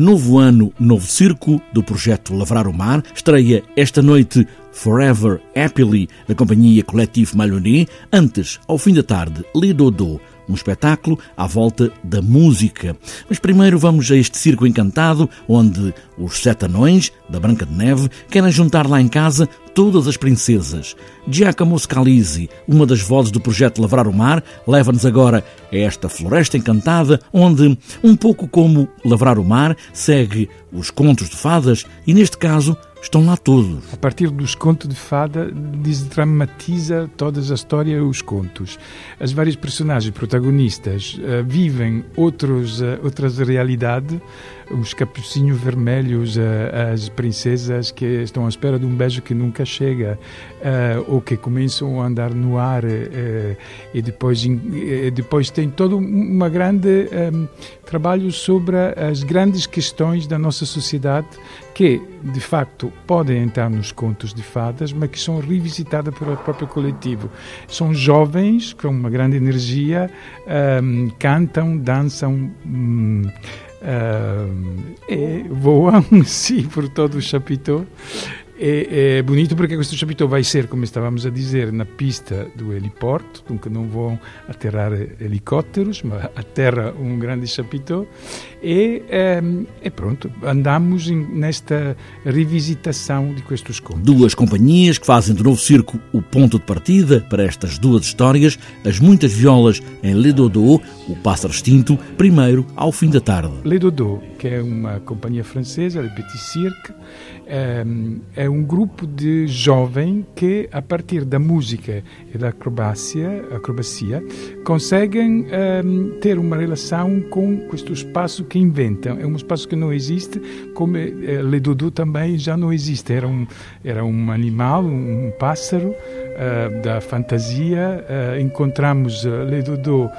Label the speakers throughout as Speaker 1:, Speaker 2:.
Speaker 1: Novo ano, novo circo do projeto Lavrar o Mar. Estreia esta noite Forever Happily da companhia Coletivo Malhoné. Antes, ao fim da tarde, Le Dodo um espetáculo à volta da música. Mas primeiro vamos a este circo encantado, onde os sete anões da Branca de Neve querem juntar lá em casa todas as princesas. Giacomo Scalisi, uma das vozes do projeto Lavrar o Mar, leva-nos agora a esta floresta encantada, onde, um pouco como Lavrar o Mar, segue os contos de fadas e, neste caso, estão lá todos.
Speaker 2: A partir dos contos de fada, desdramatiza toda a história e os contos. As várias personagens protagonistas uh, vivem outros, uh, outras realidades, os capucinhos vermelhos, uh, as princesas que estão à espera de um beijo que nunca chega, ou que começam a andar no ar, e depois, depois tem todo um grande um, trabalho sobre as grandes questões da nossa sociedade que, de facto, podem entrar nos contos de fadas, mas que são revisitadas pelo próprio coletivo. São jovens com uma grande energia, um, cantam, dançam. Um, um, e voam, sim, por todo o chapitão é, é, bonito porque questo chapitão vai ser, como estávamos a dizer, na pista do heliporto, donc não vão aterrar helicópteros, mas aterra um grande chapitão e, é, pronto, andamos nesta revisitação de questos contos.
Speaker 1: Duas companhias que fazem do Novo Circo o ponto de partida para estas duas histórias, as muitas violas em Le Dodo, o pássaro extinto, primeiro ao fim da tarde.
Speaker 2: Le Dodo, que é uma companhia francesa, Le Petit Cirque, é, é um grupo de jovens que, a partir da música e da acrobacia, acrobacia conseguem um, ter uma relação com este espaço que inventam. É um espaço que não existe, como eh, Le Dodo também já não existe. Era um, era um animal, um pássaro uh, da fantasia. Uh, encontramos uh, Le Dodo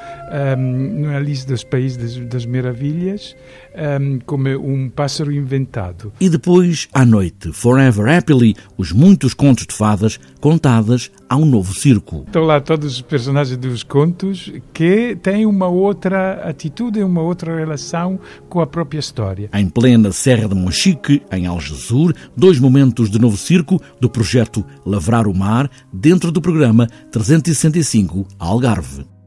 Speaker 2: um, na lista dos Países das, das Maravilhas um, como um pássaro inventado.
Speaker 1: E depois, à noite, Forever Happily, os muitos contos de fadas contadas ao novo circo.
Speaker 2: Estão lá todos os personagens dos contos que têm uma outra atitude, uma outra relação com a própria história.
Speaker 1: Em plena Serra de Monchique, em Algesur, dois momentos de novo circo do projeto Lavrar o Mar, dentro do programa 365 Algarve.